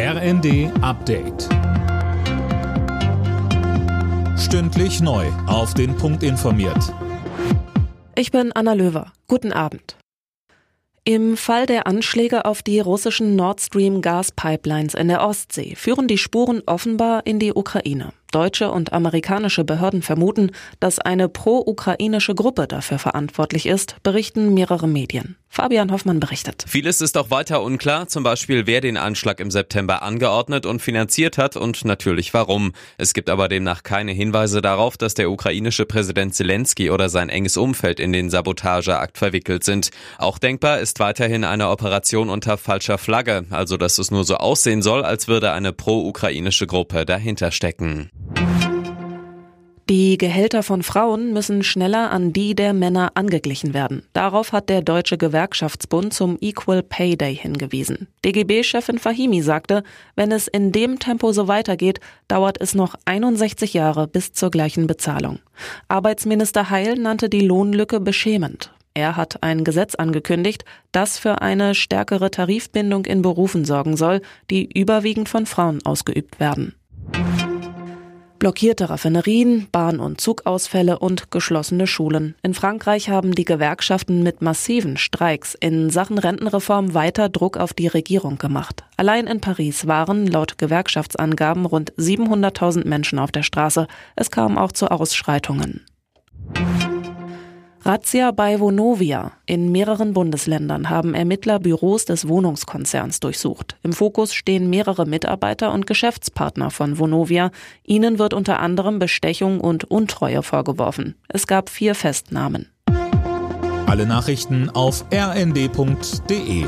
RND Update. Stündlich neu. Auf den Punkt informiert. Ich bin Anna Löwer. Guten Abend. Im Fall der Anschläge auf die russischen Nord Stream Gaspipelines in der Ostsee führen die Spuren offenbar in die Ukraine. Deutsche und amerikanische Behörden vermuten, dass eine pro-ukrainische Gruppe dafür verantwortlich ist, berichten mehrere Medien. Fabian Hoffmann berichtet. Vieles ist auch weiter unklar, zum Beispiel wer den Anschlag im September angeordnet und finanziert hat und natürlich warum. Es gibt aber demnach keine Hinweise darauf, dass der ukrainische Präsident Zelensky oder sein enges Umfeld in den Sabotageakt verwickelt sind. Auch denkbar ist weiterhin eine Operation unter falscher Flagge, also dass es nur so aussehen soll, als würde eine pro-ukrainische Gruppe dahinter stecken. Die Gehälter von Frauen müssen schneller an die der Männer angeglichen werden. Darauf hat der Deutsche Gewerkschaftsbund zum Equal Pay Day hingewiesen. DGB-Chefin Fahimi sagte, wenn es in dem Tempo so weitergeht, dauert es noch 61 Jahre bis zur gleichen Bezahlung. Arbeitsminister Heil nannte die Lohnlücke beschämend. Er hat ein Gesetz angekündigt, das für eine stärkere Tarifbindung in Berufen sorgen soll, die überwiegend von Frauen ausgeübt werden. Blockierte Raffinerien, Bahn- und Zugausfälle und geschlossene Schulen. In Frankreich haben die Gewerkschaften mit massiven Streiks in Sachen Rentenreform weiter Druck auf die Regierung gemacht. Allein in Paris waren laut Gewerkschaftsangaben rund 700.000 Menschen auf der Straße. Es kam auch zu Ausschreitungen. Razzia bei Vonovia. In mehreren Bundesländern haben Ermittler Büros des Wohnungskonzerns durchsucht. Im Fokus stehen mehrere Mitarbeiter und Geschäftspartner von Vonovia. Ihnen wird unter anderem Bestechung und Untreue vorgeworfen. Es gab vier Festnahmen. Alle Nachrichten auf rnd.de